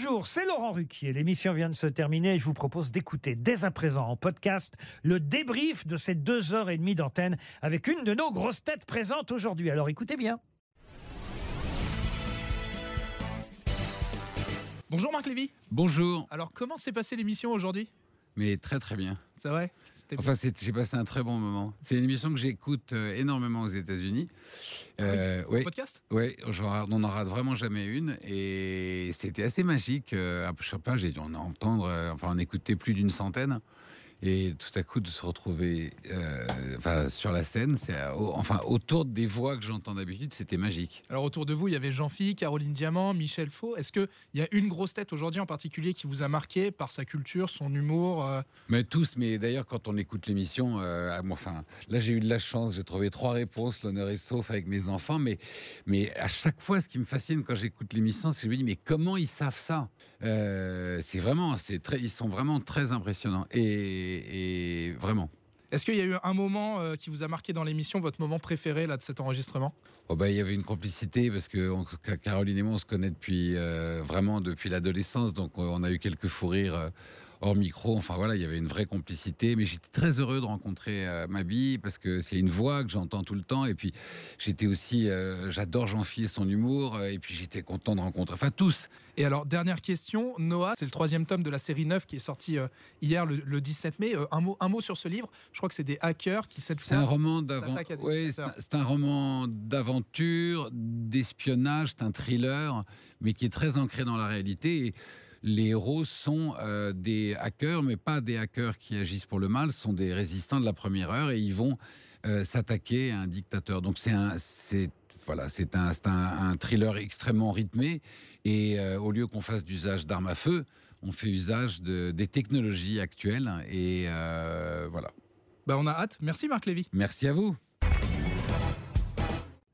Bonjour, c'est Laurent Ruquier. L'émission vient de se terminer et je vous propose d'écouter dès à présent en podcast le débrief de ces deux heures et demie d'antenne avec une de nos grosses têtes présentes aujourd'hui. Alors écoutez bien. Bonjour Marc Lévy. Bonjour. Alors comment s'est passée l'émission aujourd'hui? Mais très très bien. C'est vrai? Enfin, j'ai passé un très bon moment. C'est une émission que j'écoute euh, énormément aux États-Unis. Ah euh, oui. Podcast? Oui, on n'en rate vraiment jamais une. Et c'était assez magique. Euh, je sais pas, j'ai dû en entendre, enfin, en écouter plus d'une centaine. Et tout à coup, de se retrouver euh, enfin, sur la scène, c'est, enfin, autour des voix que j'entends d'habitude, c'était magique. Alors, autour de vous, il y avait Jean-Philippe, Caroline Diamant, Michel Faux. Est-ce qu'il y a une grosse tête aujourd'hui en particulier qui vous a marqué par sa culture, son humour euh? Mais tous, mais d'ailleurs, quand on écoute l'émission, euh, enfin, là, j'ai eu de la chance, j'ai trouvé trois réponses, l'honneur est sauf avec mes enfants, mais, mais à chaque fois, ce qui me fascine quand j'écoute l'émission, c'est que je me dis, mais comment ils savent ça? C'est vraiment, c'est très, ils sont vraiment très impressionnants. Et et, vraiment. Est-ce qu'il y a eu un moment euh, qui vous a marqué dans l'émission, votre moment préféré là, de cet enregistrement? Oh bah, Il y avait une complicité parce que Caroline et moi, on se connaît depuis, euh, vraiment depuis l'adolescence, donc on a eu quelques fous rires hors micro. Enfin voilà, il y avait une vraie complicité. Mais j'étais très heureux de rencontrer euh, Mabi parce que c'est une voix que j'entends tout le temps. Et puis j'étais aussi, euh, j'adore Jean-Philippe et son humour. Euh, et puis j'étais content de rencontrer, enfin tous. Et alors dernière question, Noah, c'est le troisième tome de la série 9 qui est sorti hier le, 17 mai. un mot, un mot sur ce livre. Je crois que c'est des hackers qui cette fois. C'est un roman d'aventure. Oui, c'est un, roman d'aventure, d'espionnage, c'est un thriller, mais qui est très ancré dans la réalité. Et les héros sont euh, des hackers, mais pas des hackers qui agissent pour le mal, sont des résistants de la première heure et ils vont euh, s'attaquer à un dictateur. Donc c'est un, c'est voilà, c'est un, un, thriller extrêmement rythmé et euh, au lieu qu'on fasse d'usage d'armes à feu, on fait usage de, des technologies actuelles et voilà. Bah on a hâte. Merci Marc Lévy. Merci à vous.